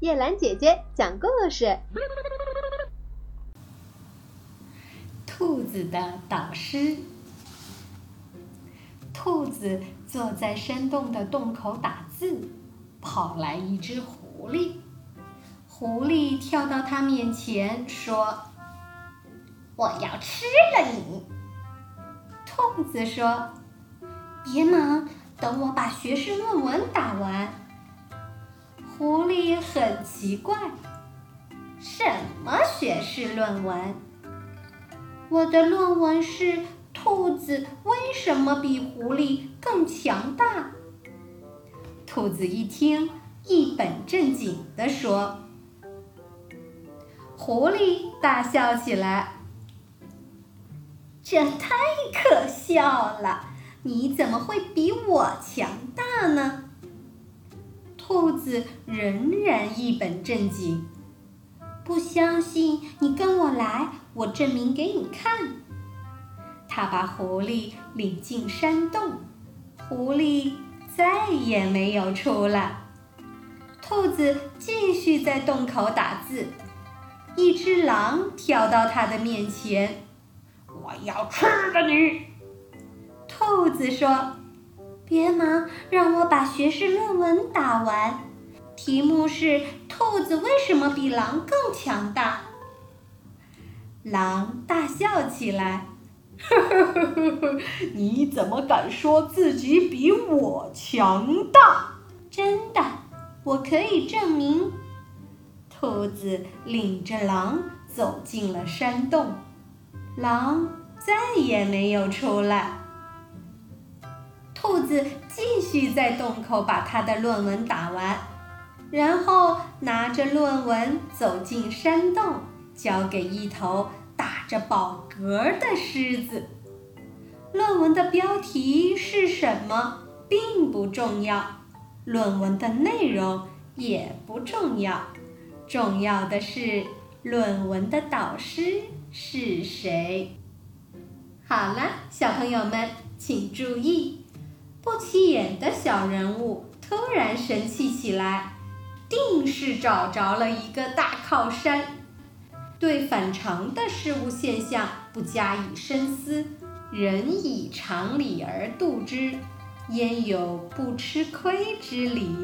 叶兰姐姐讲故事。兔子的导师。兔子坐在山洞的洞口打字，跑来一只狐狸。狐狸跳到它面前说：“我要吃了你。”兔子说：“别忙，等我把学士论文打完。”狐狸很奇怪：“什么学士论文？我的论文是兔子为什么比狐狸更强大？”兔子一听，一本正经地说。狐狸大笑起来：“这太可笑了！你怎么会比我强大呢？”兔子仍然一本正经：“不相信你跟我来，我证明给你看。”他把狐狸领进山洞，狐狸再也没有出来。兔子继续在洞口打字。一只狼跳到他的面前：“我要吃了你！”兔子说：“别忙，让我把学士论文打完。题目是‘兔子为什么比狼更强大’。”狼大笑起来：“呵呵呵呵呵，你怎么敢说自己比我强大？真的，我可以证明。”兔子领着狼走进了山洞，狼再也没有出来。兔子继续在洞口把他的论文打完，然后拿着论文走进山洞，交给一头打着饱嗝的狮子。论文的标题是什么并不重要，论文的内容也不重要。重要的是，论文的导师是谁？好了，小朋友们，请注意，不起眼的小人物突然神气起来，定是找着了一个大靠山。对反常的事物现象不加以深思，人以常理而度之，焉有不吃亏之理？